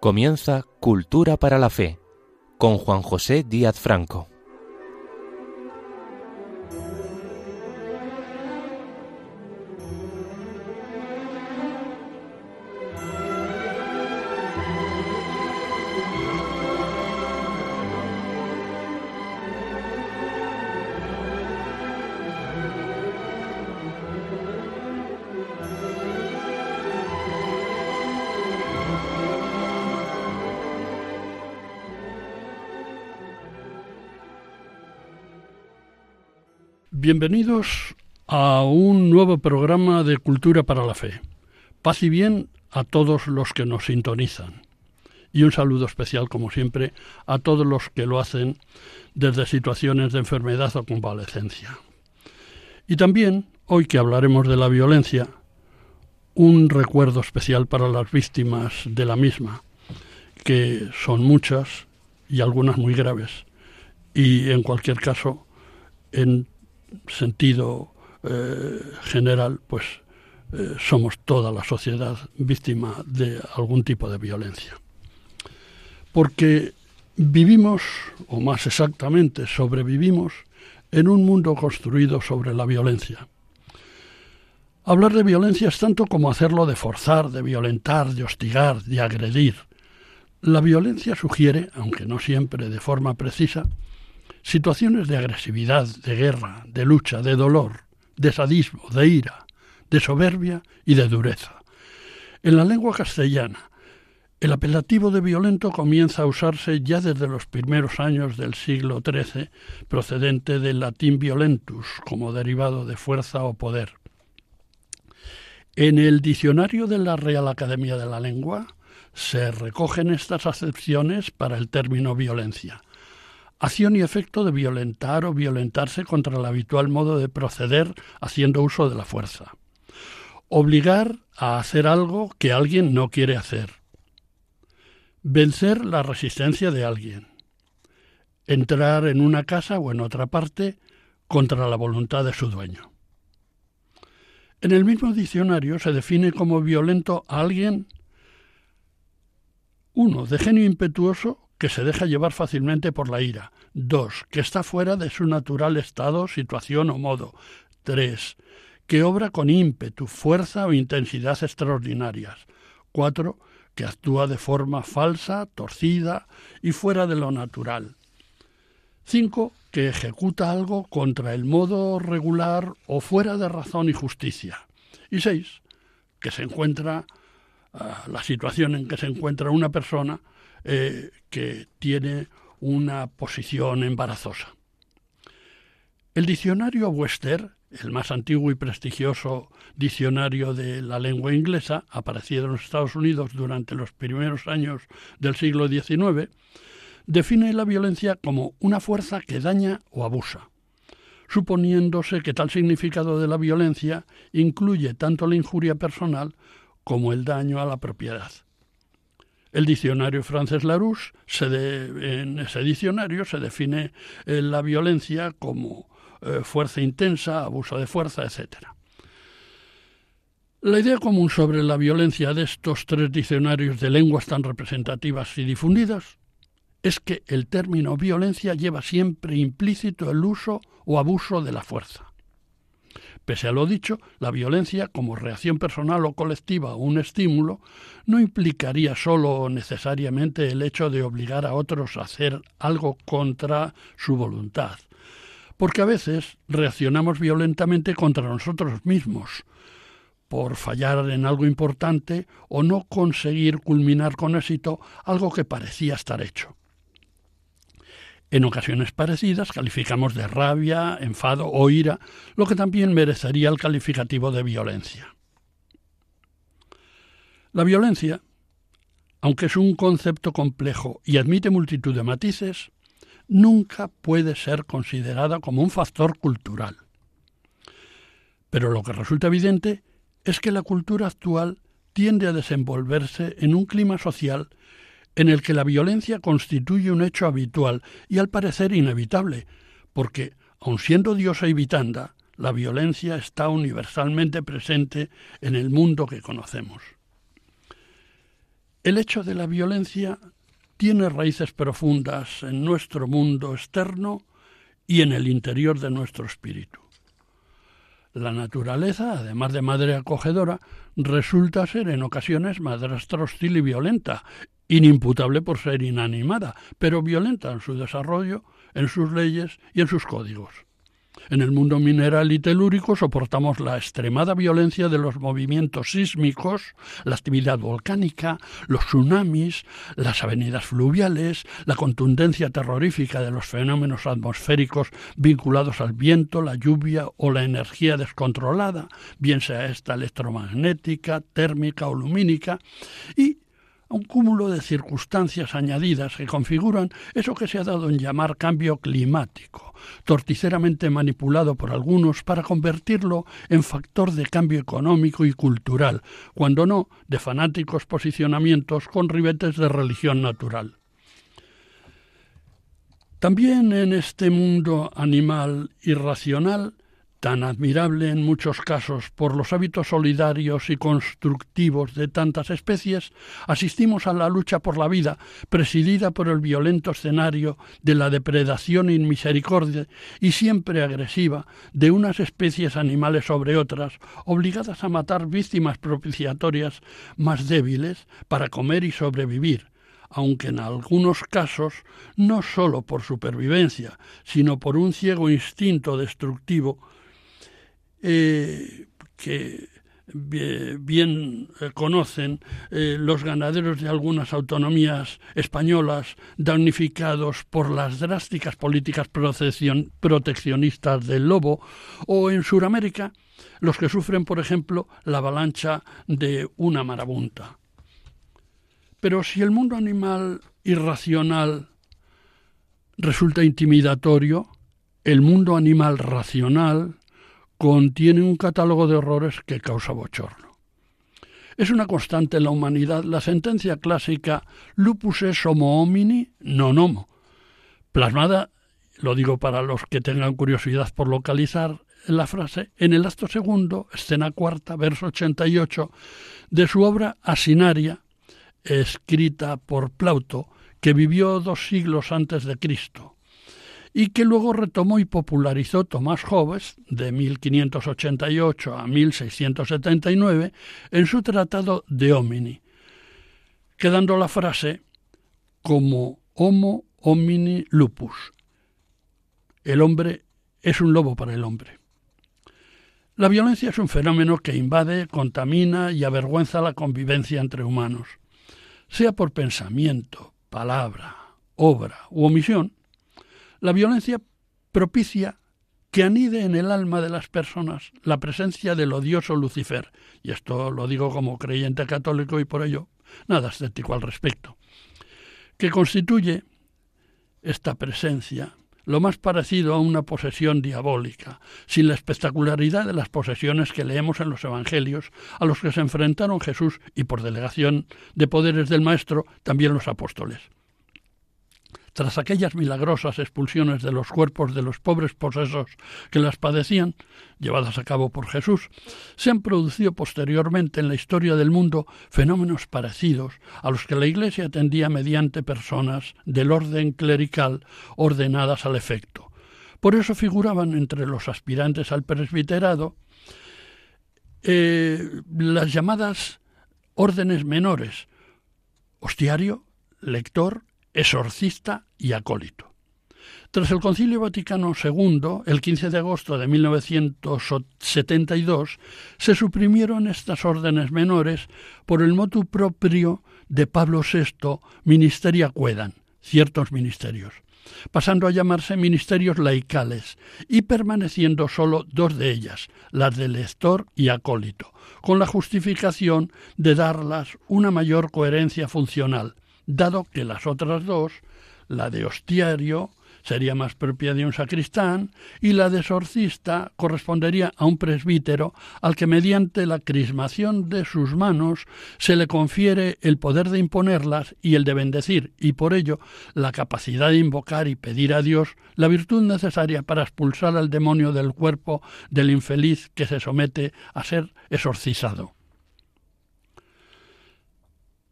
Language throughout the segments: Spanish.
Comienza Cultura para la Fe con Juan José Díaz Franco. Bienvenidos a un nuevo programa de Cultura para la Fe. Paz y bien a todos los que nos sintonizan. Y un saludo especial, como siempre, a todos los que lo hacen desde situaciones de enfermedad o convalecencia. Y también, hoy que hablaremos de la violencia, un recuerdo especial para las víctimas de la misma, que son muchas y algunas muy graves. Y en cualquier caso, en sentido eh, general, pues eh, somos toda la sociedad víctima de algún tipo de violencia. Porque vivimos, o más exactamente sobrevivimos, en un mundo construido sobre la violencia. Hablar de violencia es tanto como hacerlo de forzar, de violentar, de hostigar, de agredir. La violencia sugiere, aunque no siempre de forma precisa, situaciones de agresividad, de guerra, de lucha, de dolor, de sadismo, de ira, de soberbia y de dureza. En la lengua castellana, el apelativo de violento comienza a usarse ya desde los primeros años del siglo XIII, procedente del latín violentus, como derivado de fuerza o poder. En el diccionario de la Real Academia de la Lengua se recogen estas acepciones para el término violencia acción y efecto de violentar o violentarse contra el habitual modo de proceder haciendo uso de la fuerza. Obligar a hacer algo que alguien no quiere hacer. Vencer la resistencia de alguien. Entrar en una casa o en otra parte contra la voluntad de su dueño. En el mismo diccionario se define como violento a alguien uno de genio impetuoso que se deja llevar fácilmente por la ira. Dos, que está fuera de su natural estado, situación o modo. Tres, que obra con ímpetu, fuerza o intensidad extraordinarias. Cuatro, que actúa de forma falsa, torcida y fuera de lo natural. Cinco, que ejecuta algo contra el modo regular o fuera de razón y justicia. Y seis, que se encuentra ah, la situación en que se encuentra una persona eh, que tiene una posición embarazosa. El diccionario Webster, el más antiguo y prestigioso diccionario de la lengua inglesa, aparecido en los Estados Unidos durante los primeros años del siglo XIX, define la violencia como una fuerza que daña o abusa, suponiéndose que tal significado de la violencia incluye tanto la injuria personal como el daño a la propiedad. El diccionario francés Larousse, en ese diccionario se define eh, la violencia como eh, fuerza intensa, abuso de fuerza, etc. La idea común sobre la violencia de estos tres diccionarios de lenguas tan representativas y difundidas es que el término violencia lleva siempre implícito el uso o abuso de la fuerza. Pese a lo dicho, la violencia, como reacción personal o colectiva o un estímulo, no implicaría solo o necesariamente el hecho de obligar a otros a hacer algo contra su voluntad, porque a veces reaccionamos violentamente contra nosotros mismos, por fallar en algo importante o no conseguir culminar con éxito algo que parecía estar hecho. En ocasiones parecidas calificamos de rabia, enfado o ira, lo que también merecería el calificativo de violencia. La violencia, aunque es un concepto complejo y admite multitud de matices, nunca puede ser considerada como un factor cultural. Pero lo que resulta evidente es que la cultura actual tiende a desenvolverse en un clima social en el que la violencia constituye un hecho habitual y al parecer inevitable, porque, aun siendo diosa y vitanda, la violencia está universalmente presente en el mundo que conocemos. El hecho de la violencia tiene raíces profundas en nuestro mundo externo y en el interior de nuestro espíritu. La naturaleza, además de madre acogedora, resulta ser en ocasiones madrastra hostil y violenta, inimputable por ser inanimada, pero violenta en su desarrollo, en sus leyes y en sus códigos. En el mundo mineral y telúrico soportamos la extremada violencia de los movimientos sísmicos, la actividad volcánica, los tsunamis, las avenidas fluviales, la contundencia terrorífica de los fenómenos atmosféricos vinculados al viento, la lluvia o la energía descontrolada, bien sea esta electromagnética, térmica o lumínica, y un cúmulo de circunstancias añadidas que configuran eso que se ha dado en llamar cambio climático, torticeramente manipulado por algunos para convertirlo en factor de cambio económico y cultural, cuando no de fanáticos posicionamientos con ribetes de religión natural. También en este mundo animal irracional tan admirable en muchos casos por los hábitos solidarios y constructivos de tantas especies, asistimos a la lucha por la vida, presidida por el violento escenario de la depredación inmisericordia y siempre agresiva de unas especies animales sobre otras, obligadas a matar víctimas propiciatorias más débiles para comer y sobrevivir, aunque en algunos casos no sólo por supervivencia, sino por un ciego instinto destructivo que bien eh, conocen eh, los ganaderos de algunas autonomías españolas damnificados por las drásticas políticas proteccionistas del lobo o en Sudamérica los que sufren, por ejemplo, la avalancha de una marabunta. Pero si el mundo animal irracional resulta intimidatorio, el mundo animal racional contiene un catálogo de horrores que causa bochorno. Es una constante en la humanidad. La sentencia clásica lupus es homo homini non homo, plasmada, lo digo para los que tengan curiosidad por localizar la frase, en el acto segundo, escena cuarta, verso 88, de su obra Asinaria, escrita por Plauto, que vivió dos siglos antes de Cristo, y que luego retomó y popularizó Tomás Hobbes de 1588 a 1679 en su tratado De Homini, quedando la frase como Homo homini lupus. El hombre es un lobo para el hombre. La violencia es un fenómeno que invade, contamina y avergüenza la convivencia entre humanos, sea por pensamiento, palabra, obra u omisión, la violencia propicia que anide en el alma de las personas la presencia del odioso Lucifer, y esto lo digo como creyente católico y por ello nada escéptico al respecto, que constituye esta presencia lo más parecido a una posesión diabólica, sin la espectacularidad de las posesiones que leemos en los Evangelios, a los que se enfrentaron Jesús y por delegación de poderes del Maestro también los apóstoles. Tras aquellas milagrosas expulsiones de los cuerpos de los pobres posesos que las padecían, llevadas a cabo por Jesús, se han producido posteriormente en la historia del mundo fenómenos parecidos a los que la Iglesia atendía mediante personas del orden clerical ordenadas al efecto. Por eso figuraban entre los aspirantes al presbiterado eh, las llamadas órdenes menores, hostiario, lector, exorcista y acólito. Tras el Concilio Vaticano II, el 15 de agosto de 1972, se suprimieron estas órdenes menores por el motu propio de Pablo VI, Ministeria Quedan, ciertos ministerios, pasando a llamarse ministerios laicales y permaneciendo solo dos de ellas, las de lector y acólito, con la justificación de darlas una mayor coherencia funcional, dado que las otras dos, la de hostiario, sería más propia de un sacristán y la de exorcista correspondería a un presbítero al que mediante la crismación de sus manos se le confiere el poder de imponerlas y el de bendecir y por ello la capacidad de invocar y pedir a Dios la virtud necesaria para expulsar al demonio del cuerpo del infeliz que se somete a ser exorcizado.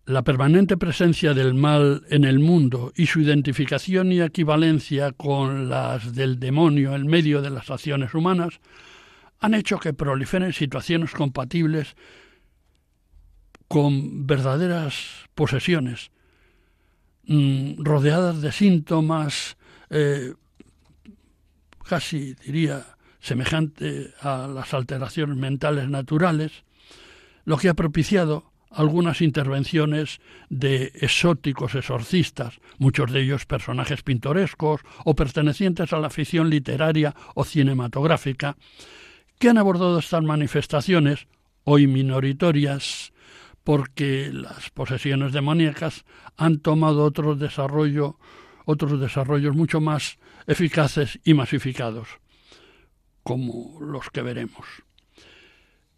La permanente presencia del mal en el mundo y su identificación y equivalencia con las del demonio en medio de las acciones humanas han hecho que proliferen situaciones compatibles con verdaderas posesiones, mm, rodeadas de síntomas eh, casi diría semejante a las alteraciones mentales naturales, lo que ha propiciado algunas intervenciones de exóticos exorcistas, muchos de ellos personajes pintorescos o pertenecientes a la ficción literaria o cinematográfica, que han abordado estas manifestaciones, hoy minoritorias, porque las posesiones demoníacas han tomado otro desarrollo, otros desarrollos mucho más eficaces y masificados, como los que veremos.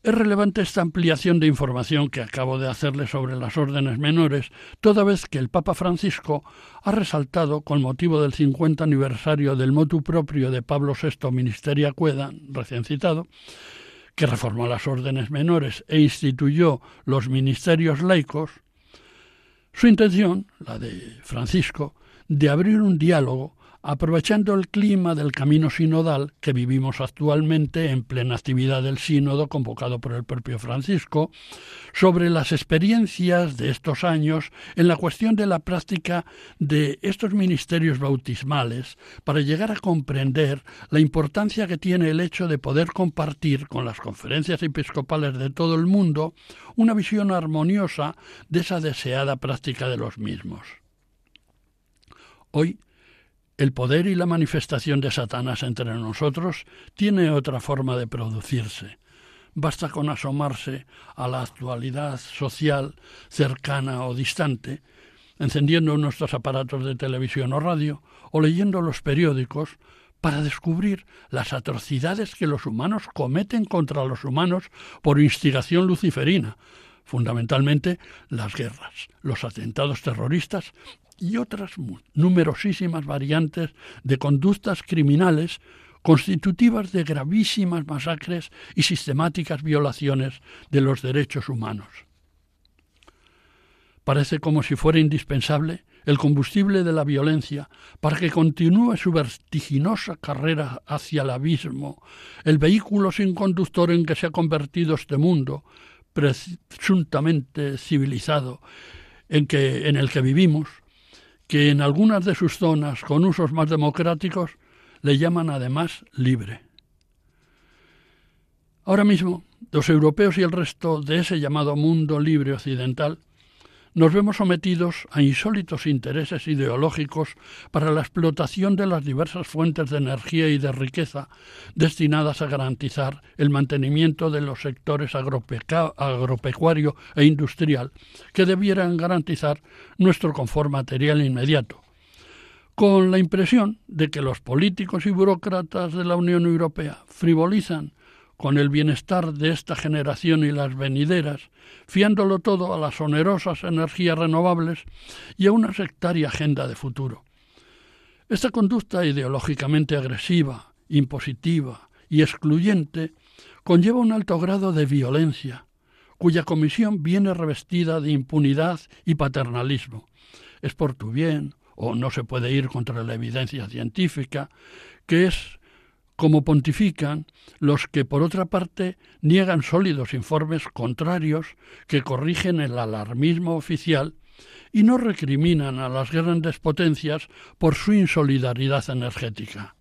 Es relevante esta ampliación de información que acabo de hacerle sobre las órdenes menores, toda vez que el Papa Francisco ha resaltado, con motivo del 50 aniversario del motu propio de Pablo VI Ministeria Cueda, recién citado, que reformó las órdenes menores e instituyó los ministerios laicos, su intención, la de Francisco, de abrir un diálogo aprovechando el clima del camino sinodal que vivimos actualmente en plena actividad del sínodo convocado por el propio Francisco, sobre las experiencias de estos años en la cuestión de la práctica de estos ministerios bautismales para llegar a comprender la importancia que tiene el hecho de poder compartir con las conferencias episcopales de todo el mundo una visión armoniosa de esa deseada práctica de los mismos. Hoy el poder y la manifestación de Satanás entre nosotros tiene otra forma de producirse. Basta con asomarse a la actualidad social cercana o distante, encendiendo nuestros aparatos de televisión o radio, o leyendo los periódicos, para descubrir las atrocidades que los humanos cometen contra los humanos por instigación luciferina, fundamentalmente las guerras, los atentados terroristas y otras numerosísimas variantes de conductas criminales constitutivas de gravísimas masacres y sistemáticas violaciones de los derechos humanos. Parece como si fuera indispensable el combustible de la violencia para que continúe su vertiginosa carrera hacia el abismo, el vehículo sin conductor en que se ha convertido este mundo, presuntamente civilizado, en, que, en el que vivimos, que en algunas de sus zonas con usos más democráticos le llaman además libre. Ahora mismo, los europeos y el resto de ese llamado mundo libre occidental nos vemos sometidos a insólitos intereses ideológicos para la explotación de las diversas fuentes de energía y de riqueza destinadas a garantizar el mantenimiento de los sectores agropecuario e industrial que debieran garantizar nuestro confort material inmediato, con la impresión de que los políticos y burócratas de la Unión Europea frivolizan con el bienestar de esta generación y las venideras, fiándolo todo a las onerosas energías renovables y a una sectaria agenda de futuro. Esta conducta ideológicamente agresiva, impositiva y excluyente conlleva un alto grado de violencia, cuya comisión viene revestida de impunidad y paternalismo. Es por tu bien, o no se puede ir contra la evidencia científica, que es como pontifican los que, por otra parte, niegan sólidos informes contrarios que corrigen el alarmismo oficial y no recriminan a las grandes potencias por su insolidaridad energética.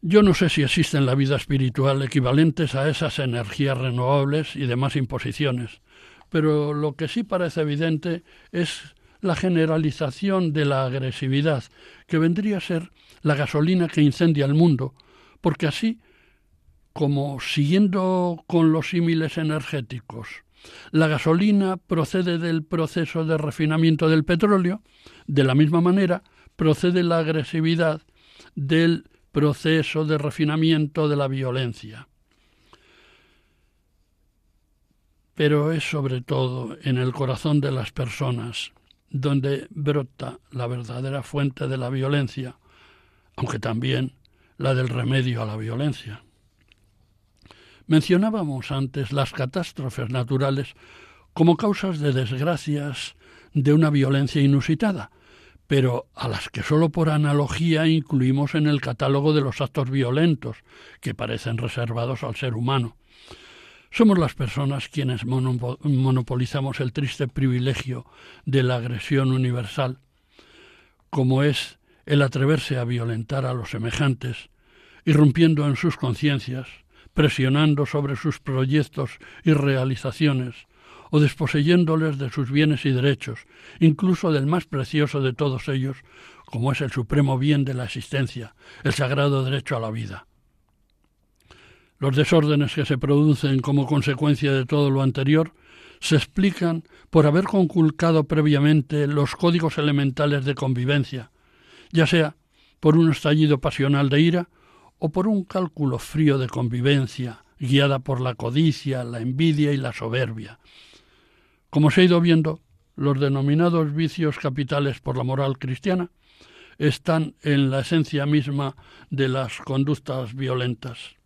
Yo no sé si existen en la vida espiritual equivalentes a esas energías renovables y demás imposiciones, pero lo que sí parece evidente es la generalización de la agresividad, que vendría a ser la gasolina que incendia el mundo, porque así como siguiendo con los símiles energéticos, la gasolina procede del proceso de refinamiento del petróleo, de la misma manera procede la agresividad del proceso de refinamiento de la violencia. Pero es sobre todo en el corazón de las personas donde brota la verdadera fuente de la violencia, aunque también la del remedio a la violencia. Mencionábamos antes las catástrofes naturales como causas de desgracias de una violencia inusitada, pero a las que sólo por analogía incluimos en el catálogo de los actos violentos, que parecen reservados al ser humano. Somos las personas quienes monopolizamos el triste privilegio de la agresión universal, como es el atreverse a violentar a los semejantes, irrumpiendo en sus conciencias, presionando sobre sus proyectos y realizaciones, o desposeyéndoles de sus bienes y derechos, incluso del más precioso de todos ellos, como es el supremo bien de la existencia, el sagrado derecho a la vida. Los desórdenes que se producen como consecuencia de todo lo anterior se explican por haber conculcado previamente los códigos elementales de convivencia, ya sea por un estallido pasional de ira o por un cálculo frío de convivencia, guiada por la codicia, la envidia y la soberbia. Como se ha ido viendo, los denominados vicios capitales por la moral cristiana están en la esencia misma de las conductas violentas.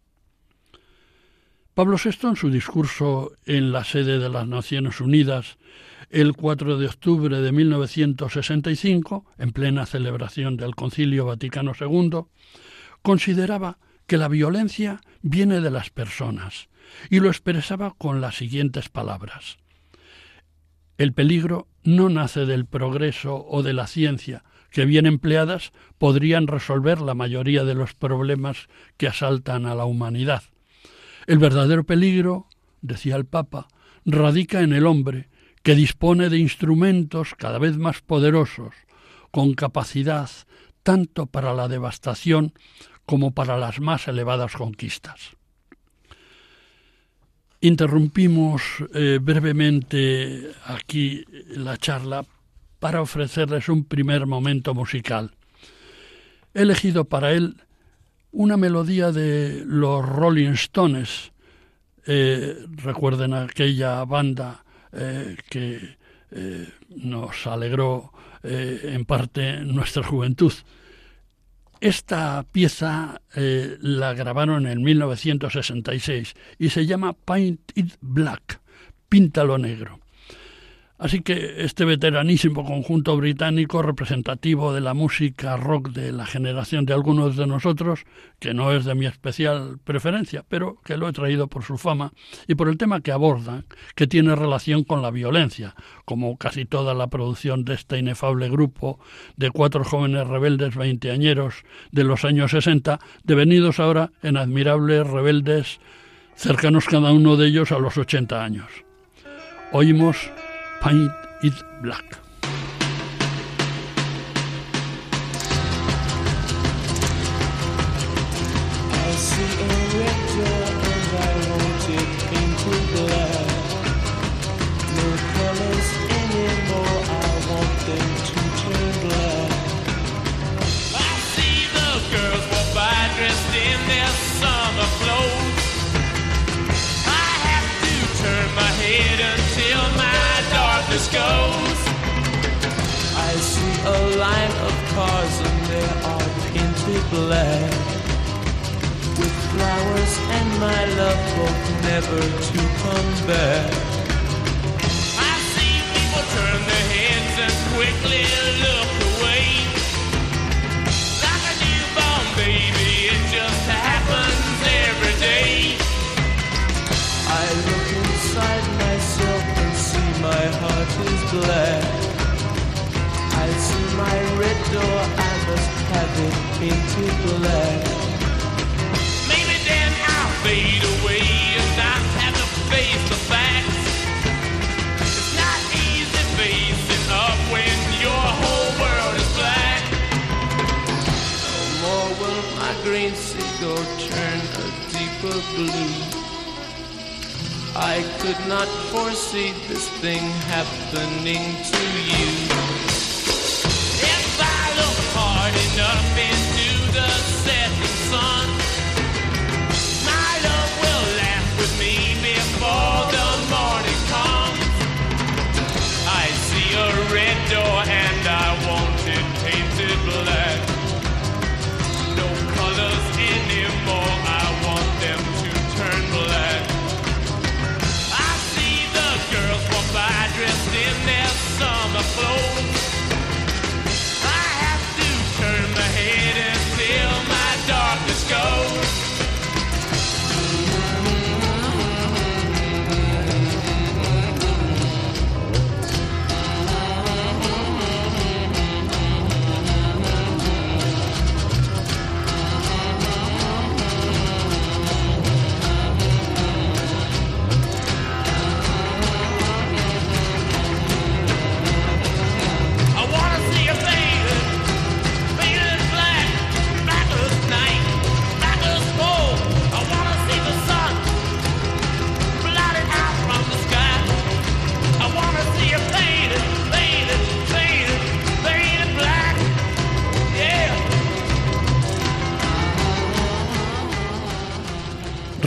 Pablo VI, en su discurso en la sede de las Naciones Unidas el 4 de octubre de 1965, en plena celebración del Concilio Vaticano II, consideraba que la violencia viene de las personas y lo expresaba con las siguientes palabras. El peligro no nace del progreso o de la ciencia, que bien empleadas podrían resolver la mayoría de los problemas que asaltan a la humanidad. El verdadero peligro, decía el Papa, radica en el hombre, que dispone de instrumentos cada vez más poderosos, con capacidad tanto para la devastación como para las más elevadas conquistas. Interrumpimos eh, brevemente aquí la charla para ofrecerles un primer momento musical. He elegido para él una melodía de los Rolling Stones. Eh, recuerden aquella banda eh, que eh, nos alegró en parte nuestra juventud. Esta pieza la grabaron en 1966 y se llama Paint It Black, Píntalo Negro. Así que este veteranísimo conjunto británico representativo de la música rock de la generación de algunos de nosotros, que no es de mi especial preferencia, pero que lo he traído por su fama y por el tema que abordan, que tiene relación con la violencia, como casi toda la producción de este inefable grupo de cuatro jóvenes rebeldes veinteañeros de los años 60, devenidos ahora en admirables rebeldes cercanos cada uno de ellos a los 80 años. Oímos paint it black.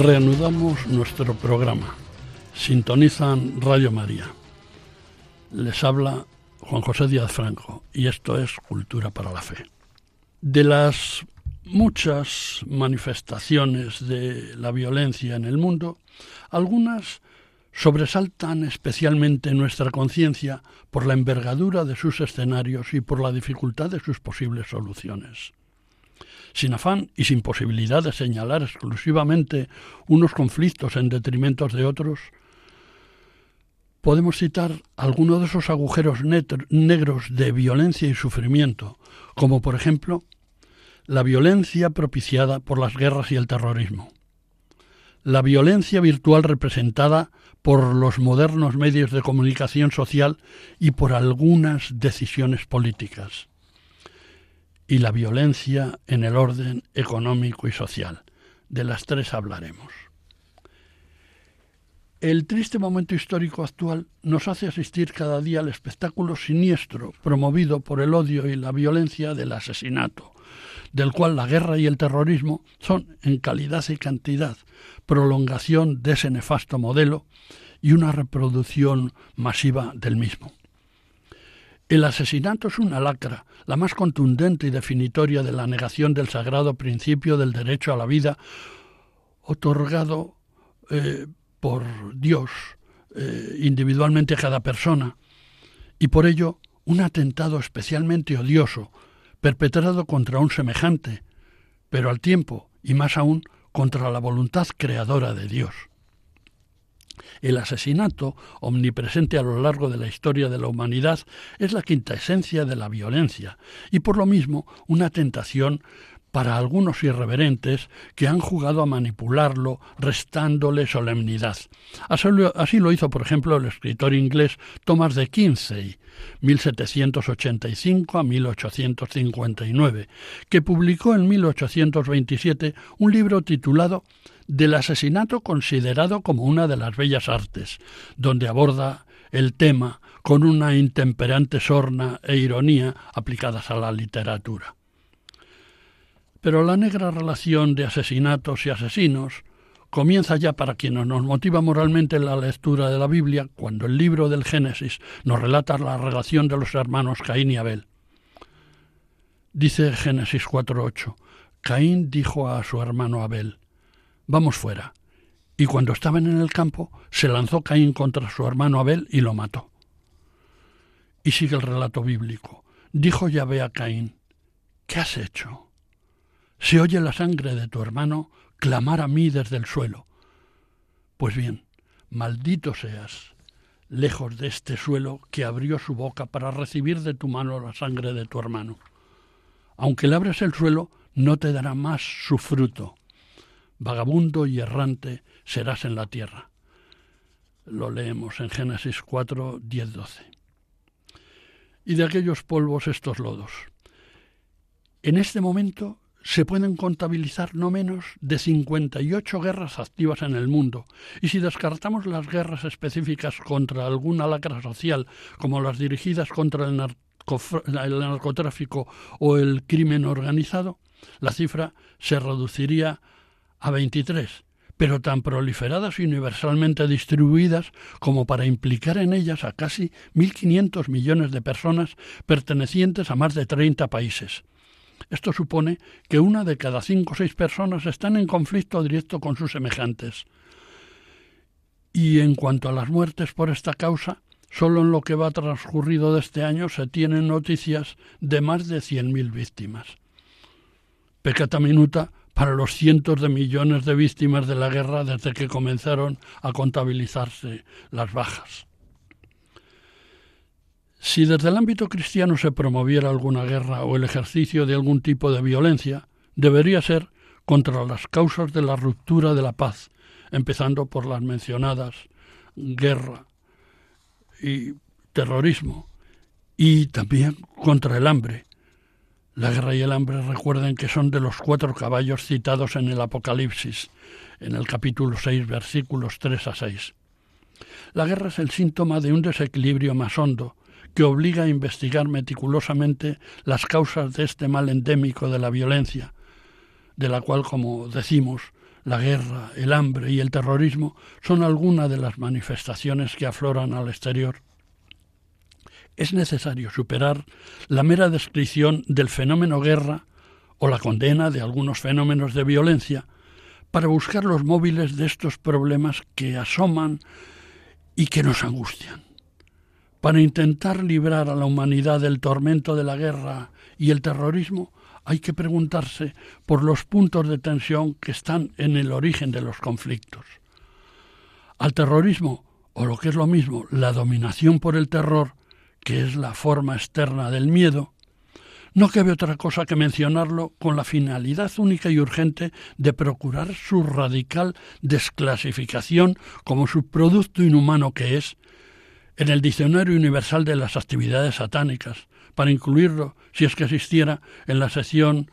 Reanudamos nuestro programa. Sintonizan Radio María. Les habla Juan José Díaz Franco y esto es Cultura para la Fe. De las muchas manifestaciones de la violencia en el mundo, algunas sobresaltan especialmente nuestra conciencia por la envergadura de sus escenarios y por la dificultad de sus posibles soluciones. Sin afán y sin posibilidad de señalar exclusivamente unos conflictos en detrimento de otros, podemos citar algunos de esos agujeros negros de violencia y sufrimiento, como por ejemplo la violencia propiciada por las guerras y el terrorismo, la violencia virtual representada por los modernos medios de comunicación social y por algunas decisiones políticas, y la violencia en el orden económico y social. De las tres hablaremos. El triste momento histórico actual nos hace asistir cada día al espectáculo siniestro promovido por el odio y la violencia del asesinato, del cual la guerra y el terrorismo son, en calidad y cantidad, prolongación de ese nefasto modelo y una reproducción masiva del mismo. El asesinato es una lacra, la más contundente y definitoria de la negación del sagrado principio del derecho a la vida, otorgado eh, por Dios eh, individualmente a cada persona, y por ello un atentado especialmente odioso, perpetrado contra un semejante, pero al tiempo, y más aún, contra la voluntad creadora de Dios. El asesinato, omnipresente a lo largo de la historia de la humanidad, es la quinta esencia de la violencia y por lo mismo una tentación para algunos irreverentes que han jugado a manipularlo, restándole solemnidad. Así lo hizo, por ejemplo, el escritor inglés Thomas de Kinsey, 1785 a 1859, que publicó en 1827 un libro titulado Del asesinato considerado como una de las bellas artes, donde aborda el tema con una intemperante sorna e ironía aplicadas a la literatura. Pero la negra relación de asesinatos y asesinos comienza ya para quienes nos motiva moralmente la lectura de la Biblia cuando el libro del Génesis nos relata la relación de los hermanos Caín y Abel. Dice Génesis 4.8, Caín dijo a su hermano Abel, vamos fuera. Y cuando estaban en el campo, se lanzó Caín contra su hermano Abel y lo mató. Y sigue el relato bíblico. Dijo Yahvé a Caín, ¿qué has hecho? Se oye la sangre de tu hermano clamar a mí desde el suelo. Pues bien, maldito seas, lejos de este suelo que abrió su boca para recibir de tu mano la sangre de tu hermano. Aunque le abres el suelo, no te dará más su fruto. Vagabundo y errante serás en la tierra. Lo leemos en Génesis 4, 10, 12. Y de aquellos polvos estos lodos. En este momento se pueden contabilizar no menos de 58 guerras activas en el mundo, y si descartamos las guerras específicas contra alguna lacra social, como las dirigidas contra el, el narcotráfico o el crimen organizado, la cifra se reduciría a 23, pero tan proliferadas y universalmente distribuidas como para implicar en ellas a casi 1.500 millones de personas pertenecientes a más de 30 países esto supone que una de cada cinco o seis personas están en conflicto directo con sus semejantes. Y en cuanto a las muertes por esta causa, solo en lo que va transcurrido de este año se tienen noticias de más de 100.000 víctimas. Pecata minuta para los cientos de millones de víctimas de la guerra desde que comenzaron a contabilizarse las bajas. Si desde el ámbito cristiano se promoviera alguna guerra o el ejercicio de algún tipo de violencia, debería ser contra las causas de la ruptura de la paz, empezando por las mencionadas guerra y terrorismo, y también contra el hambre. La guerra y el hambre recuerden que son de los cuatro caballos citados en el Apocalipsis, en el capítulo 6, versículos 3 a 6. La guerra es el síntoma de un desequilibrio más hondo, que obliga a investigar meticulosamente las causas de este mal endémico de la violencia, de la cual, como decimos, la guerra, el hambre y el terrorismo son algunas de las manifestaciones que afloran al exterior. Es necesario superar la mera descripción del fenómeno guerra o la condena de algunos fenómenos de violencia para buscar los móviles de estos problemas que asoman y que nos angustian. Para intentar librar a la humanidad del tormento de la guerra y el terrorismo, hay que preguntarse por los puntos de tensión que están en el origen de los conflictos. Al terrorismo, o lo que es lo mismo, la dominación por el terror, que es la forma externa del miedo, no cabe otra cosa que mencionarlo con la finalidad única y urgente de procurar su radical desclasificación como subproducto inhumano que es en el Diccionario Universal de las Actividades Satánicas, para incluirlo, si es que existiera, en la sección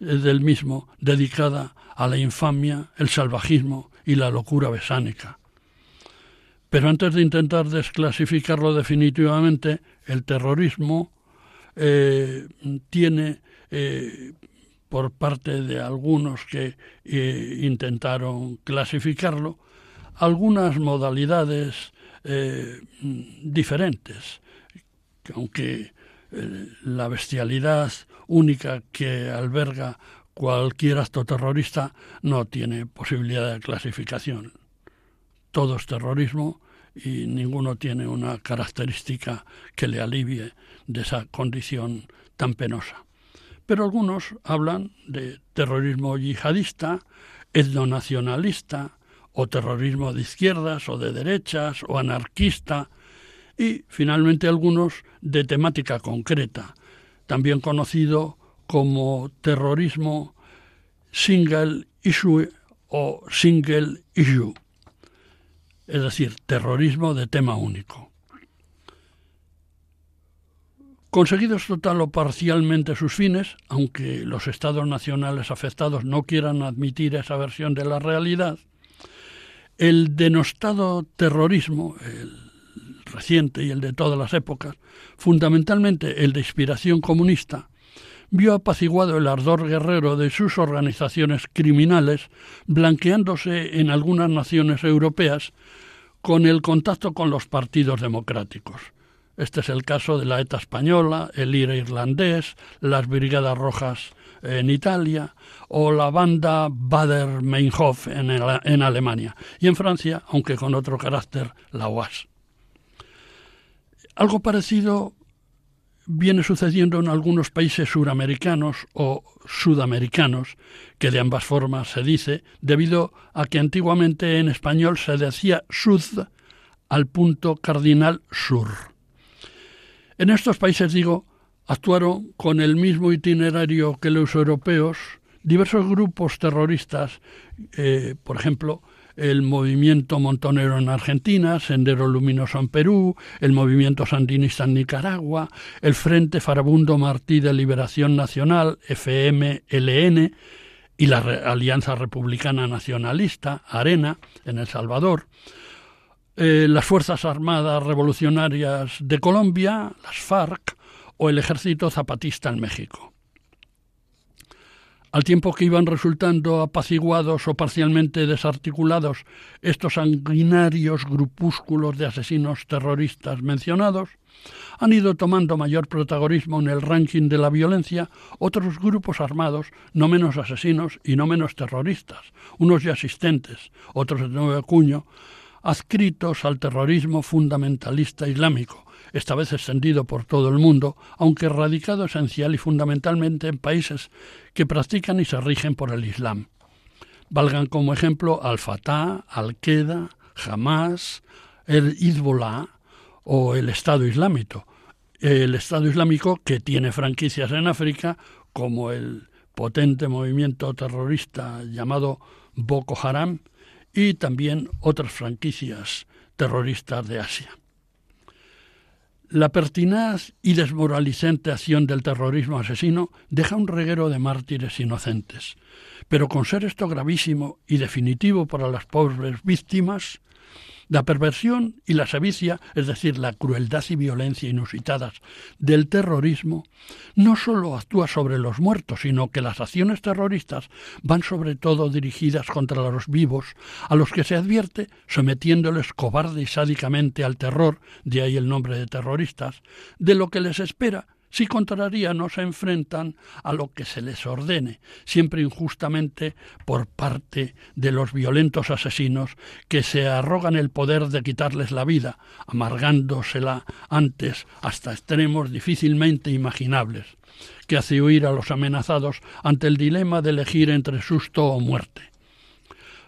eh, del mismo dedicada a la infamia, el salvajismo y la locura besánica. Pero antes de intentar desclasificarlo definitivamente, el terrorismo eh, tiene, eh, por parte de algunos que intentaron clasificarlo, algunas modalidades diferentes, aunque la bestialidad única que alberga cualquier acto terrorista no tiene posibilidad de clasificación. Todo es terrorismo y ninguno tiene una característica que le alivie de esa condición tan penosa. Pero algunos hablan de terrorismo yihadista, etnonacionalista, o terrorismo de izquierdas o de derechas, o anarquista, y finalmente algunos de temática concreta, también conocido como terrorismo single issue o single issue, es decir, terrorismo de tema único. Conseguidos total o parcialmente sus fines, aunque los estados nacionales afectados no quieran admitir esa versión de la realidad, el denostado terrorismo, el reciente y el de todas las épocas, fundamentalmente el de inspiración comunista, vio apaciguado el ardor guerrero de sus organizaciones criminales, blanqueándose en algunas naciones europeas con el contacto con los partidos democráticos. Este es el caso de la ETA española, el IRA irlandés, las Brigadas Rojas en Italia o la banda Bader-Meinhof en, en, Alemania y en Francia, aunque con otro carácter, la UAS. Algo parecido viene sucediendo en algunos países suramericanos o sudamericanos, que de ambas formas se dice, debido a que antiguamente en español se decía sud al punto cardinal sur. En estos países, digo, actuaron con el mismo itinerario que los europeos diversos grupos terroristas, eh, por ejemplo, el movimiento montonero en Argentina, Sendero Luminoso en Perú, el movimiento sandinista en Nicaragua, el Frente Farabundo Martí de Liberación Nacional, FMLN, y la Alianza Republicana Nacionalista, ARENA, en El Salvador, eh, las Fuerzas Armadas Revolucionarias de Colombia, las FARC, o el Ejército Zapatista en México. Al tiempo que iban resultando apaciguados o parcialmente desarticulados estos sanguinarios grupúsculos de asesinos terroristas mencionados, han ido tomando mayor protagonismo en el ranking de la violencia otros grupos armados no menos asesinos y no menos terroristas, unos ya asistentes, otros de nuevo cuño, adscritos al terrorismo fundamentalista islámico, esta vez extendido por todo el mundo, aunque radicado esencial y fundamentalmente en países que practican y se rigen por el Islam. Valgan como ejemplo Al-Fatah, Al-Qaeda, Hamas, el Hezbollah o el Estado Islámico. El Estado Islámico que tiene franquicias en África como el potente movimiento terrorista llamado Boko Haram y también otras franquicias terroristas de Asia. La pertinaz y desmoralizante acción del terrorismo asesino deja un reguero de mártires inocentes, pero con ser esto gravísimo y definitivo para las pobres víctimas, La perversión y la sevicia, es decir, la crueldad y violencia inusitadas del terrorismo, no sólo actúa sobre los muertos, sino que las acciones terroristas van sobre todo dirigidas contra los vivos, a los que se advierte sometiéndoles cobarde y sádicamente al terror, de ahí el nombre de terroristas, de lo que les espera si contraria no se enfrentan a lo que se les ordene, siempre injustamente por parte de los violentos asesinos que se arrogan el poder de quitarles la vida, amargándosela antes hasta extremos difícilmente imaginables, que hace huir a los amenazados ante el dilema de elegir entre susto o muerte.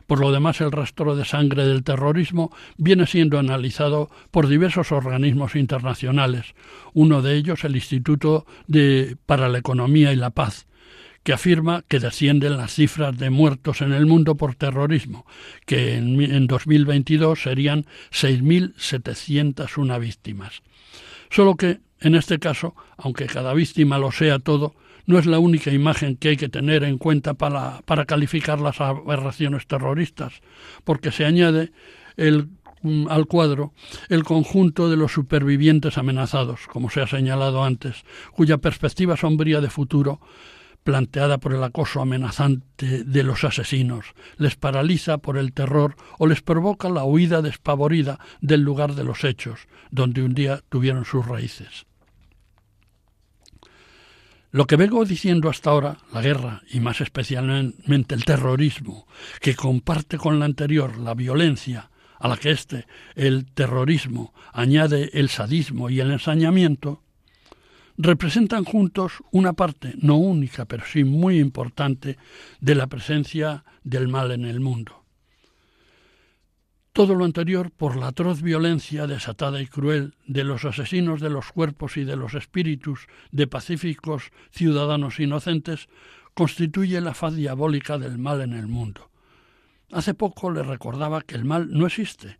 Por lo demás, el rastro de sangre del terrorismo viene siendo analizado por diversos organismos internacionales, uno de ellos el Instituto para la Economía y la Paz, que afirma que descienden las cifras de muertos en el mundo por terrorismo, que en, en 2022 serían 6.701 víctimas. Solo que, en este caso, aunque cada víctima lo sea todo, no es la única imagen que hay que tener en cuenta para, para calificar las aberraciones terroristas, porque se añade el, mm, al cuadro el conjunto de los supervivientes amenazados, como se ha señalado antes, cuya perspectiva sombría de futuro planteada por el acoso amenazante de los asesinos, les paraliza por el terror o les provoca la huida despavorida del lugar de los hechos, donde un día tuvieron sus raíces. Lo que vengo diciendo hasta ahora, la guerra y más especialmente el terrorismo, que comparte con la anterior la violencia, a la que este, el terrorismo, añade el sadismo y el ensañamiento, representan juntos una parte, no única, pero sí muy importante, de la presencia del mal en el mundo. Todo lo anterior por la atroz violencia desatada y cruel de los asesinos de los cuerpos y de los espíritus de pacíficos ciudadanos inocentes constituye la faz diabólica del mal en el mundo. Hace poco le recordaba que el mal no existe,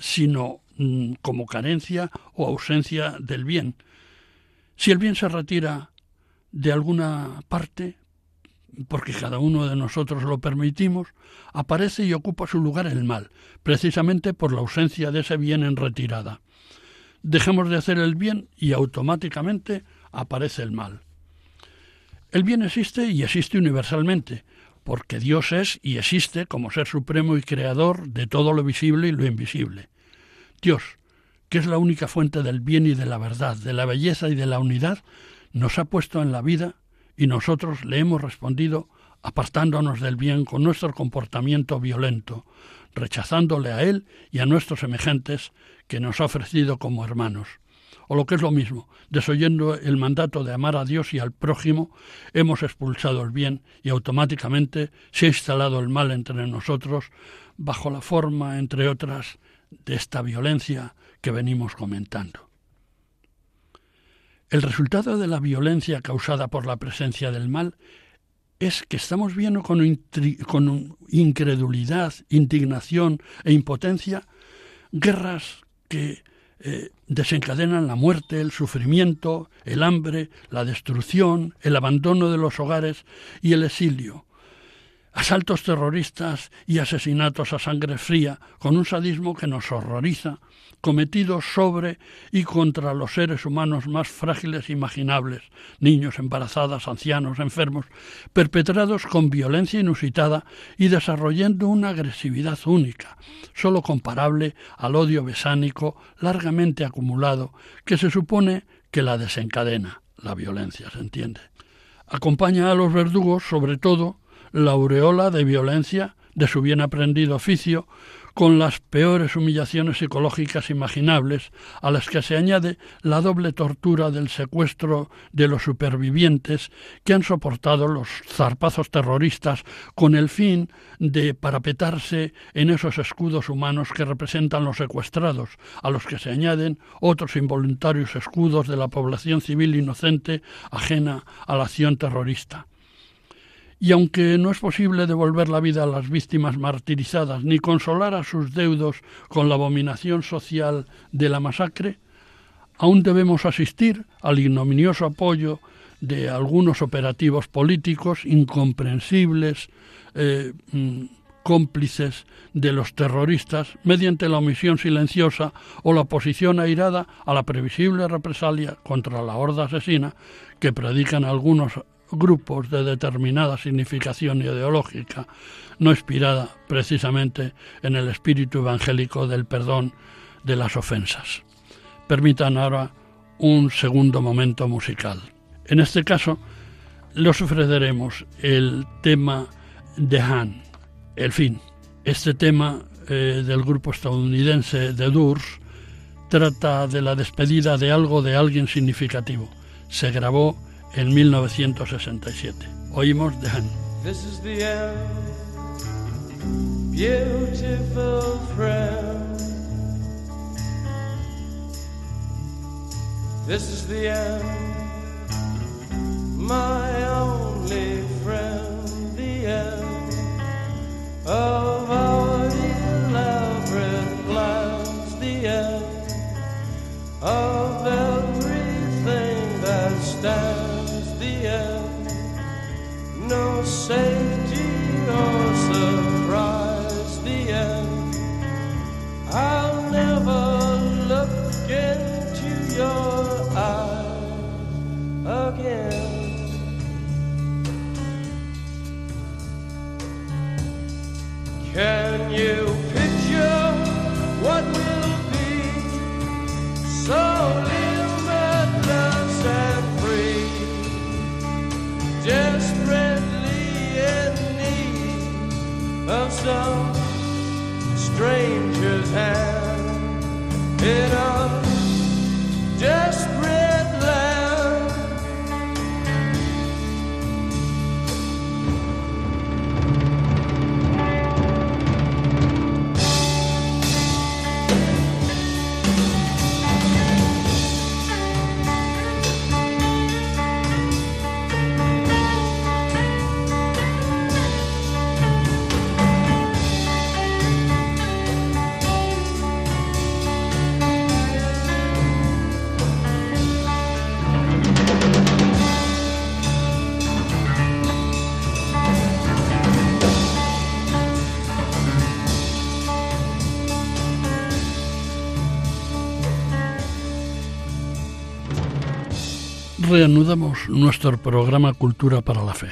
sino mm, como carencia o ausencia del bien. Si el bien se retira de alguna parte, porque cada uno de nosotros lo permitimos, aparece y ocupa su lugar el mal, precisamente por la ausencia de ese bien en retirada. Dejemos de hacer el bien y automáticamente aparece el mal. El bien existe y existe universalmente, porque Dios es y existe como ser supremo y creador de todo lo visible y lo invisible. Dios, que es la única fuente del bien y de la verdad, de la belleza y de la unidad, nos ha puesto en la vida y nosotros le hemos respondido apartándonos del bien con nuestro comportamiento violento, rechazándole a él y a nuestros semejantes que nos ha ofrecido como hermanos. O lo que es lo mismo, desoyendo el mandato de amar a Dios y al prójimo, hemos expulsado el bien y automáticamente se ha instalado el mal entre nosotros bajo la forma, entre otras, de esta violencia que venimos comentando. El resultado de la violencia causada por la presencia del mal es que estamos viendo con, incredulidad, indignación e impotencia guerras que eh, desencadenan la muerte, el sufrimiento, el hambre, la destrucción, el abandono de los hogares y el exilio. Asaltos terroristas y asesinatos a sangre fría, con un sadismo que nos horroriza cometidos sobre y contra los seres humanos más frágiles imaginables, niños, embarazadas, ancianos, enfermos, perpetrados con violencia inusitada y desarrollando una agresividad única, sólo comparable al odio besánico largamente acumulado que se supone que la desencadena, la violencia, se entiende. Acompaña a los verdugos, sobre todo, la aureola de violencia de su bien aprendido oficio, con las peores humillaciones psicológicas imaginables, a las que se añade la doble tortura del secuestro de los supervivientes que han soportado los zarpazos terroristas con el fin de parapetarse en esos escudos humanos que representan los secuestrados, a los que se añaden otros involuntarios escudos de la población civil inocente ajena a la acción terrorista. Y aunque no es posible devolver la vida a las víctimas martirizadas ni consolar a sus deudos con la abominación social de la masacre, aún debemos asistir al ignominioso apoyo de algunos operativos políticos incomprensibles, eh, mm, cómplices de los terroristas mediante la omisión silenciosa o la oposición airada a la previsible represalia contra la horda asesina que predican algunos grupos de determinada significación ideológica, no inspirada precisamente en el espíritu evangélico del perdón de las ofensas. Permitan ahora un segundo momento musical. En este caso, les ofreceremos el tema de Han, el fin. Este tema eh, del grupo estadounidense The Doors trata de la despedida de algo de alguien significativo. Se grabó en 1967. Oímos The Han. This is the end, beautiful friend. This is the end, my only friend, the end of our elaborate plans, the end of everything that stands, não sei de onde. Reanudamos nuestro programa Cultura para la Fe.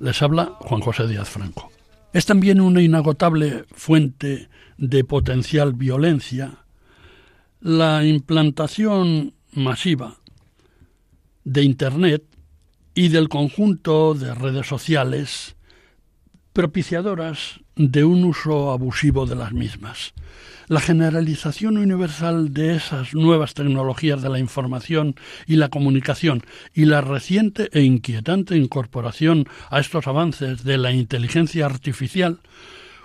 Les habla Juan José Díaz Franco. Es también una inagotable fuente de potencial violencia la implantación masiva de Internet y del conjunto de redes sociales propiciadoras de un uso abusivo de las mismas. La generalización universal de esas nuevas tecnologías de la información y la comunicación y la reciente e inquietante incorporación a estos avances de la inteligencia artificial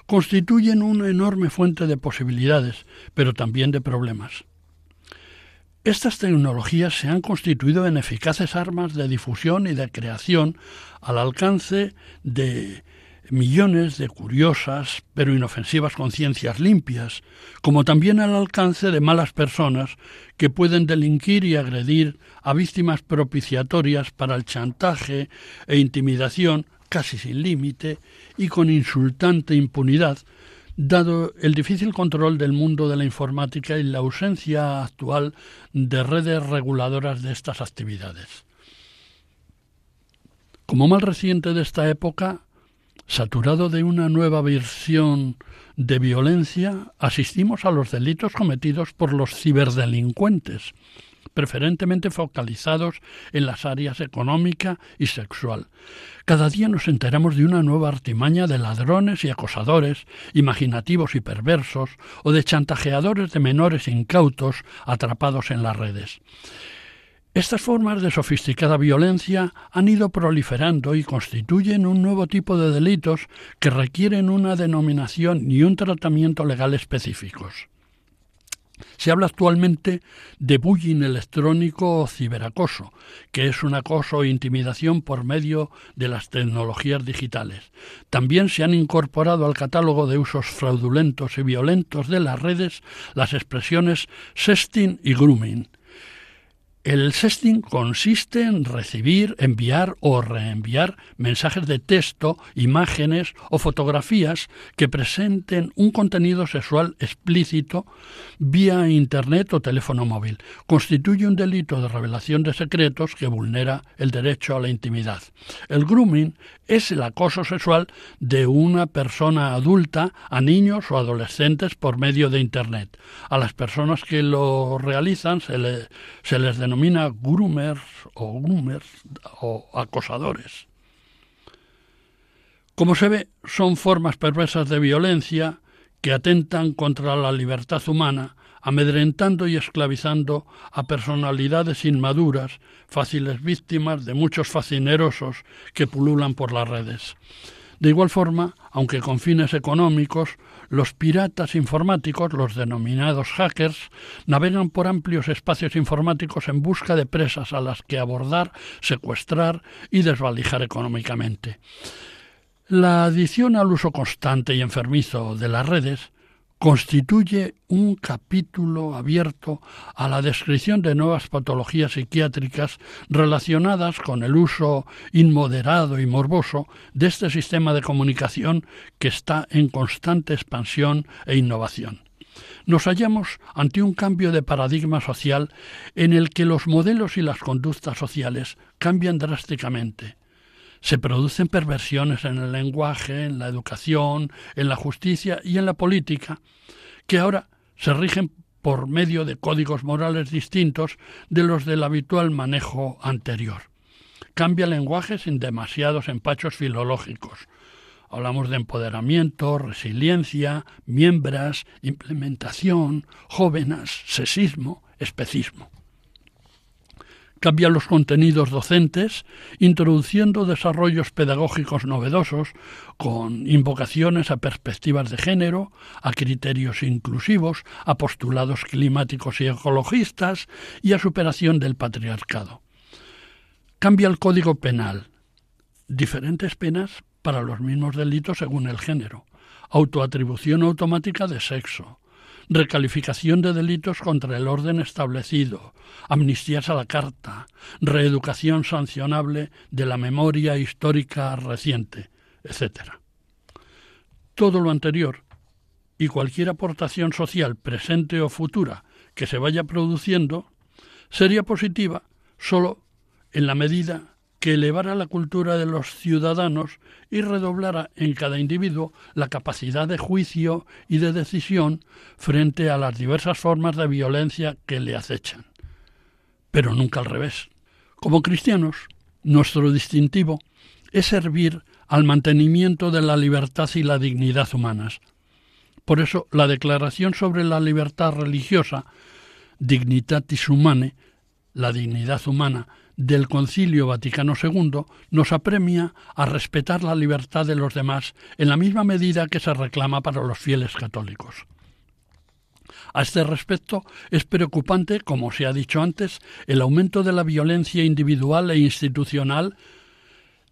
constituyen una enorme fuente de posibilidades, pero también de problemas. Estas tecnologías se han constituido en eficaces armas de difusión y de creación al alcance de millones de curiosas pero inofensivas conciencias limpias, como también al alcance de malas personas que pueden delinquir y agredir a víctimas propiciatorias para el chantaje e intimidación casi sin límite y con insultante impunidad, dado el difícil control del mundo de la informática y la ausencia actual de redes reguladoras de estas actividades. Como mal reciente de esta época, saturado de una nueva versión de violencia, asistimos a los delitos cometidos por los ciberdelincuentes, preferentemente focalizados en las áreas económica y sexual. Cada día nos enteramos de una nueva artimaña de ladrones y acosadores, imaginativos y perversos, o de chantajeadores de menores incautos atrapados en las redes. Estas formas de sofisticada violencia han ido proliferando y constituyen un nuevo tipo de delitos que requieren una denominación y un tratamiento legal específicos. Se habla actualmente de bullying electrónico o ciberacoso, que es un acoso o intimidación por medio de las tecnologías digitales. También se han incorporado al catálogo de usos fraudulentos y violentos de las redes las expresiones sexting y grooming. El sexting consiste en recibir, enviar o reenviar mensajes de texto, imágenes o fotografías que presenten un contenido sexual explícito vía Internet o teléfono móvil. Constituye un delito de revelación de secretos que vulnera el derecho a la intimidad. El grooming es el acoso sexual de una persona adulta a niños o adolescentes por medio de Internet. A las personas que lo realizan se, se les denomina groomers o groomers o acosadores. Como se ve, son formas perversas de violencia que atentan contra la libertad humana, amedrentando y esclavizando a personalidades inmaduras, fáciles víctimas de muchos fascinerosos que pululan por las redes. De igual forma, aunque con fines económicos, los piratas informáticos, los denominados hackers, navegan por amplios espacios informáticos en busca de presas a las que abordar, secuestrar y desvalijar económicamente. La adición al uso constante y enfermizo de las redes constituye un capítulo abierto a la descripción de nuevas patologías psiquiátricas relacionadas con el uso inmoderado y morboso de este sistema de comunicación que está en constante expansión e innovación. Nos hallamos ante un cambio de paradigma social en el que los modelos y las conductas sociales cambian drásticamente se producen perversiones en el lenguaje, en la educación, en la justicia y en la política, que ahora se rigen por medio de códigos morales distintos de los del habitual manejo anterior. Cambia lenguaje sin demasiados empachos filológicos. Hablamos de empoderamiento, resiliencia, miembras, implementación, jóvenes, sesismo, especismo cambia los contenidos docentes, introduciendo desarrollos pedagógicos novedosos con invocaciones a perspectivas de género, a criterios inclusivos, a postulados climáticos y ecologistas y a superación del patriarcado. Cambia el Código Penal. Diferentes penas para los mismos delitos según el género. Autoatribución automática de sexo recalificación de delitos contra el orden establecido, amnistías a la carta, reeducación sancionable de la memoria histórica reciente, etc. Todo lo anterior y cualquier aportación social presente o futura que se vaya produciendo sería positiva sólo en la medida que elevara la cultura de los ciudadanos y redoblara en cada individuo la capacidad de juicio y de decisión frente a las diversas formas de violencia que le acechan. Pero nunca al revés. Como cristianos, nuestro distintivo es servir al mantenimiento de la libertad y la dignidad humanas. Por eso, la Declaración sobre la Libertad Religiosa, Dignitatis Humanae, la dignidad humana, del Concilio Vaticano II nos apremia a respetar la libertad de los demás en la misma medida que se reclama para los fieles católicos. A este respecto, es preocupante, como se ha dicho antes, el aumento de la violencia individual e institucional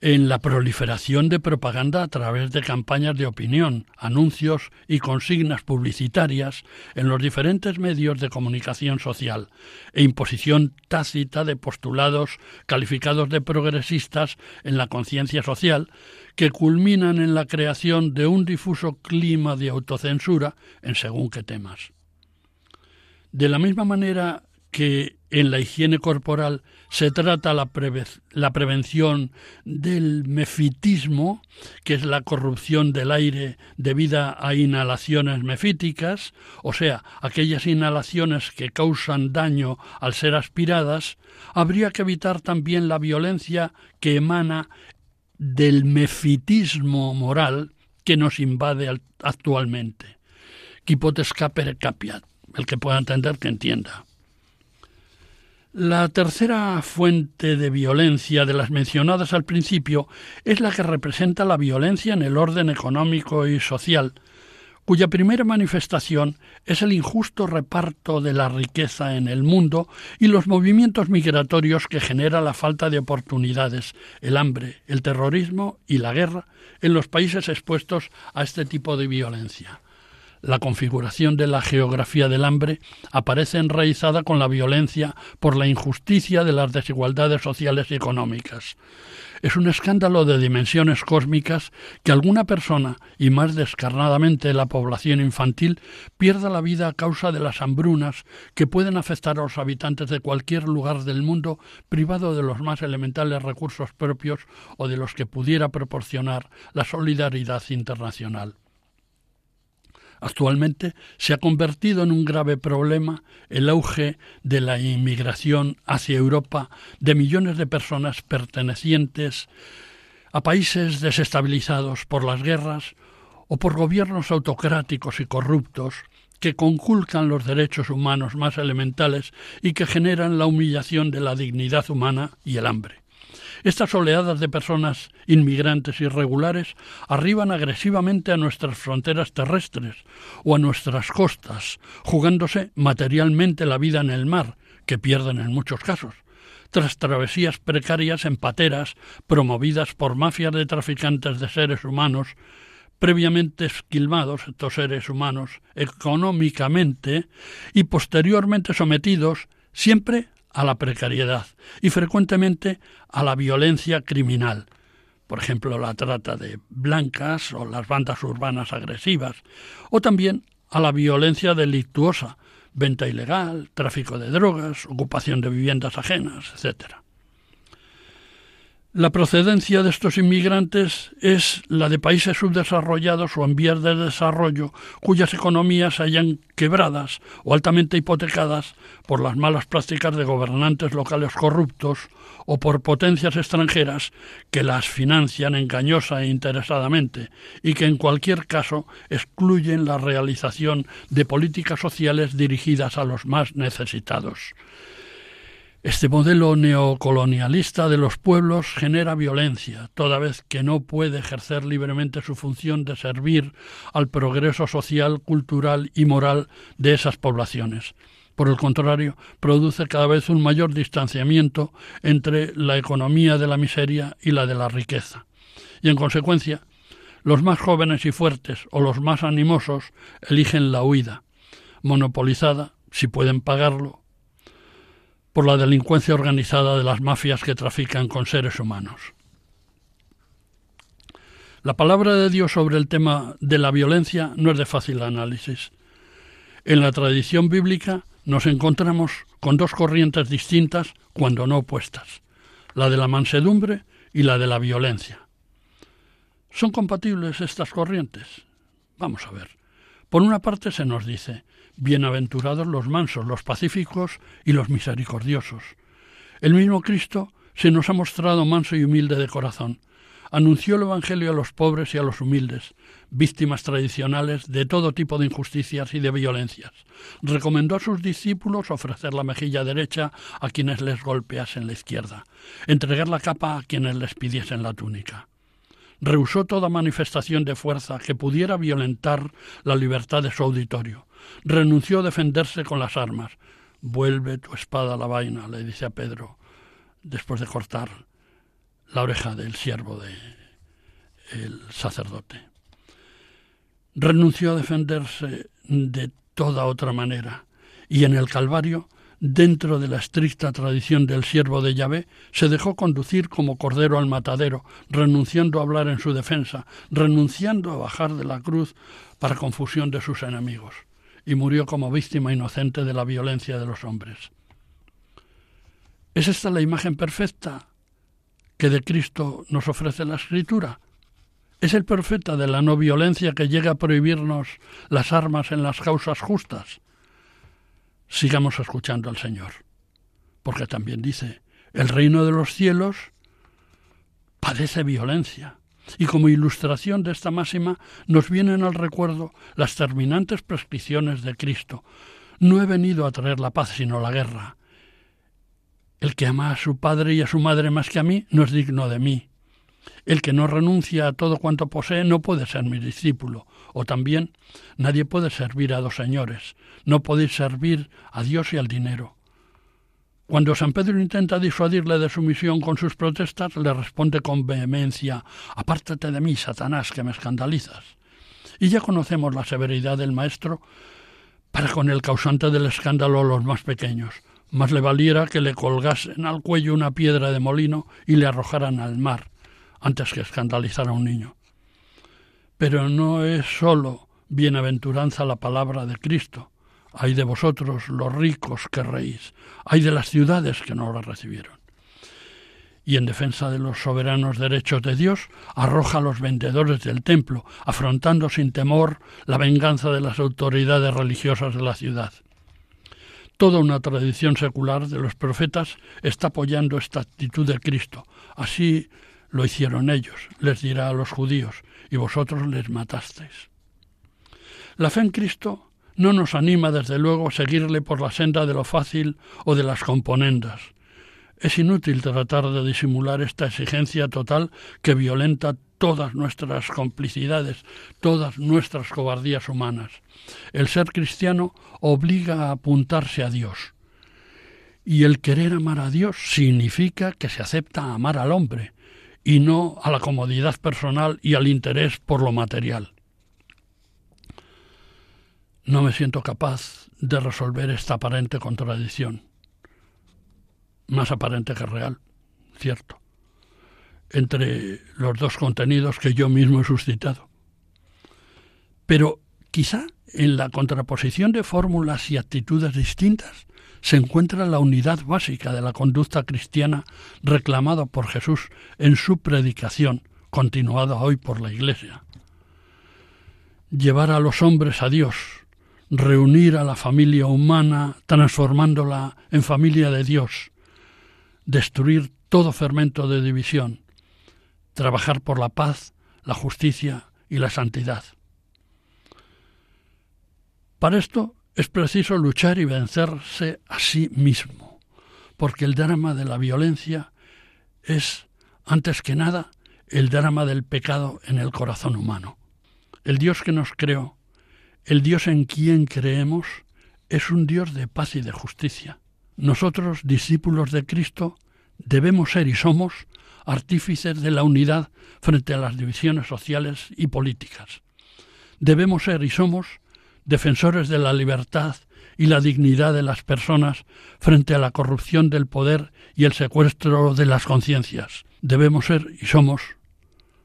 en la proliferación de propaganda a través de campañas de opinión, anuncios y consignas publicitarias en los diferentes medios de comunicación social e imposición tácita de postulados calificados de progresistas en la conciencia social que culminan en la creación de un difuso clima de autocensura en según qué temas. De la misma manera que en la higiene corporal se trata la, la, prevención del mefitismo, que es la corrupción del aire debida a inhalaciones mefíticas, o sea, aquellas inhalaciones que causan daño al ser aspiradas, habría que evitar también la violencia que emana del mefitismo moral que nos invade actualmente. Quipotes capere capiat, el que pueda entender que entienda. La tercera fuente de violencia de las mencionadas al principio es la que representa la violencia en el orden económico y social, cuya primera manifestación es el injusto reparto de la riqueza en el mundo y los movimientos migratorios que genera la falta de oportunidades, el hambre, el terrorismo y la guerra en los países expuestos a este tipo de violencia. La configuración de la geografía del hambre aparece enraizada con la violencia por la injusticia de las desigualdades sociales y económicas. Es un escándalo de dimensiones cósmicas que alguna persona, y más descarnadamente la población infantil, pierda la vida a causa de las hambrunas que pueden afectar a los habitantes de cualquier lugar del mundo privado de los más elementales recursos propios o de los que pudiera proporcionar la solidaridad internacional. Actualmente se ha convertido en un grave problema el auge de la inmigración hacia Europa de millones de personas pertenecientes a países desestabilizados por las guerras o por gobiernos autocráticos y corruptos que conculcan los derechos humanos más elementales y que generan la humillación de la dignidad humana y el hambre. Estas oleadas de personas inmigrantes irregulares arriban agresivamente a nuestras fronteras terrestres o a nuestras costas, jugándose materialmente la vida en el mar, que pierden en muchos casos, tras travesías precarias en pateras promovidas por mafias de traficantes de seres humanos, previamente esquilmados estos seres humanos económicamente y posteriormente sometidos siempre a la precariedad y frecuentemente a la violencia criminal, por ejemplo la trata de blancas o las bandas urbanas agresivas, o también a la violencia delictuosa, venta ilegal, tráfico de drogas, ocupación de viviendas ajenas, etc. La procedencia de estos inmigrantes es la de países subdesarrollados o en vías de desarrollo cuyas economías se hayan quebradas o altamente hipotecadas por las malas prácticas de gobernantes locales corruptos o por potencias extranjeras que las financian engañosa e interesadamente y que en cualquier caso excluyen la realización de políticas sociales dirigidas a los más necesitados. Este modelo neocolonialista de los pueblos genera violencia, toda vez que no puede ejercer libremente su función de servir al progreso social, cultural y moral de esas poblaciones. Por el contrario, produce cada vez un mayor distanciamiento entre la economía de la miseria y la de la riqueza. Y en consecuencia, los más jóvenes y fuertes o los más animosos eligen la huida, monopolizada, si pueden pagarlo, por la delincuencia organizada de las mafias que trafican con seres humanos. La palabra de Dios sobre el tema de la violencia no es de fácil análisis. En la tradición bíblica nos encontramos con dos corrientes distintas cuando no opuestas, la de la mansedumbre y la de la violencia. ¿Son compatibles estas corrientes? Vamos a ver. Por una parte se nos dice, Bienaventurados los mansos, los pacíficos y los misericordiosos. El mismo Cristo se nos ha mostrado manso y humilde de corazón. Anunció el Evangelio a los pobres y a los humildes, víctimas tradicionales de todo tipo de injusticias y de violencias. Recomendó a sus discípulos ofrecer la mejilla derecha a quienes les golpeasen la izquierda, entregar la capa a quienes les pidiesen la túnica rehusó toda manifestación de fuerza que pudiera violentar la libertad de su auditorio. Renunció a defenderse con las armas. Vuelve tu espada a la vaina, le dice a Pedro, después de cortar la oreja del siervo de el sacerdote. Renunció a defenderse de toda otra manera y en el Calvario dentro de la estricta tradición del siervo de Yahvé, se dejó conducir como cordero al matadero, renunciando a hablar en su defensa, renunciando a bajar de la cruz para confusión de sus enemigos, y murió como víctima inocente de la violencia de los hombres. ¿Es esta la imagen perfecta que de Cristo nos ofrece la Escritura? ¿Es el profeta de la no violencia que llega a prohibirnos las armas en las causas justas? sigamos escuchando al Señor. Porque también dice, el reino de los cielos padece violencia. Y como ilustración de esta máxima nos vienen al recuerdo las terminantes prescripciones de Cristo. No he venido a traer la paz, sino la guerra. El que ama a su padre y a su madre más que a mí no es digno de mí. El que no renuncia a todo cuanto posee no puede ser mi discípulo. O también, nadie puede servir a dos señores. No podéis servir a Dios y al dinero. Cuando San Pedro intenta disuadirle de su misión con sus protestas, le responde con vehemencia Apártate de mí, Satanás, que me escandalizas. Y ya conocemos la severidad del maestro para con el causante del escándalo los más pequeños. Más le valiera que le colgasen al cuello una piedra de molino y le arrojaran al mar, antes que escandalizar a un niño. Pero no es sólo bienaventuranza la palabra de Cristo. Hay de vosotros los ricos que reís, hay de las ciudades que no la recibieron y en defensa de los soberanos derechos de Dios, arroja a los vendedores del templo, afrontando sin temor la venganza de las autoridades religiosas de la ciudad. Toda una tradición secular de los profetas está apoyando esta actitud de Cristo. Así lo hicieron ellos, les dirá a los judíos, y vosotros les matasteis. La fe en Cristo no nos anima desde luego a seguirle por la senda de lo fácil o de las componendas, es inútil tratar de disimular esta exigencia total que violenta todas nuestras complicidades, todas nuestras cobardías humanas. El ser cristiano obliga a apuntarse a Dios. Y el querer amar a Dios significa que se acepta amar al hombre y no a la comodidad personal y al interés por lo material. No me siento capaz de resolver esta aparente contradicción más aparente que real, cierto, entre los dos contenidos que yo mismo he suscitado. Pero quizá en la contraposición de fórmulas y actitudes distintas se encuentra la unidad básica de la conducta cristiana reclamada por Jesús en su predicación, continuada hoy por la Iglesia. Llevar a los hombres a Dios, reunir a la familia humana transformándola en familia de Dios, destruir todo fermento de división, trabajar por la paz, la justicia y la santidad. Para esto es preciso luchar y vencerse a sí mismo, porque el drama de la violencia es, antes que nada, el drama del pecado en el corazón humano. El Dios que nos creó, el Dios en quien creemos, es un Dios de paz y de justicia. Nosotros, discípulos de Cristo, debemos ser y somos artífices de la unidad frente a las divisiones sociales y políticas. Debemos ser y somos defensores de la libertad y la dignidad de las personas frente a la corrupción del poder y el secuestro de las conciencias. Debemos ser y somos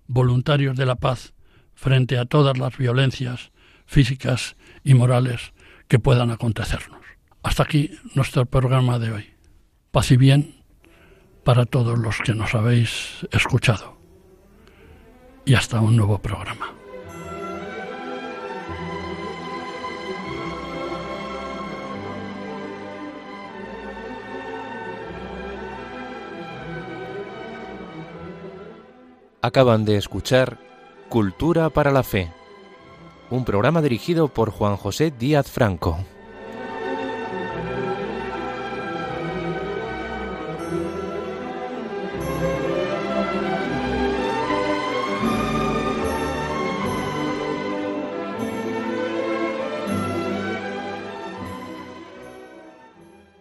voluntarios de la paz frente a todas las violencias físicas y morales que puedan acontecernos. Hasta aquí nuestro programa de hoy. Paz y bien para todos los que nos habéis escuchado. Y hasta un nuevo programa. Acaban de escuchar Cultura para la Fe, un programa dirigido por Juan José Díaz Franco.